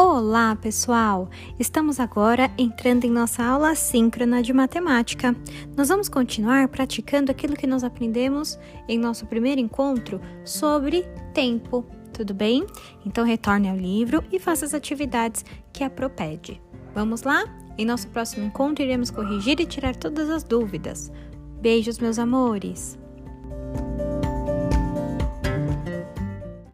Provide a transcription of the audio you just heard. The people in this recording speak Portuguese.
Olá, pessoal! Estamos agora entrando em nossa aula síncrona de matemática. Nós vamos continuar praticando aquilo que nós aprendemos em nosso primeiro encontro sobre tempo, tudo bem? Então retorne ao livro e faça as atividades que a propede. Vamos lá? Em nosso próximo encontro iremos corrigir e tirar todas as dúvidas. Beijos, meus amores!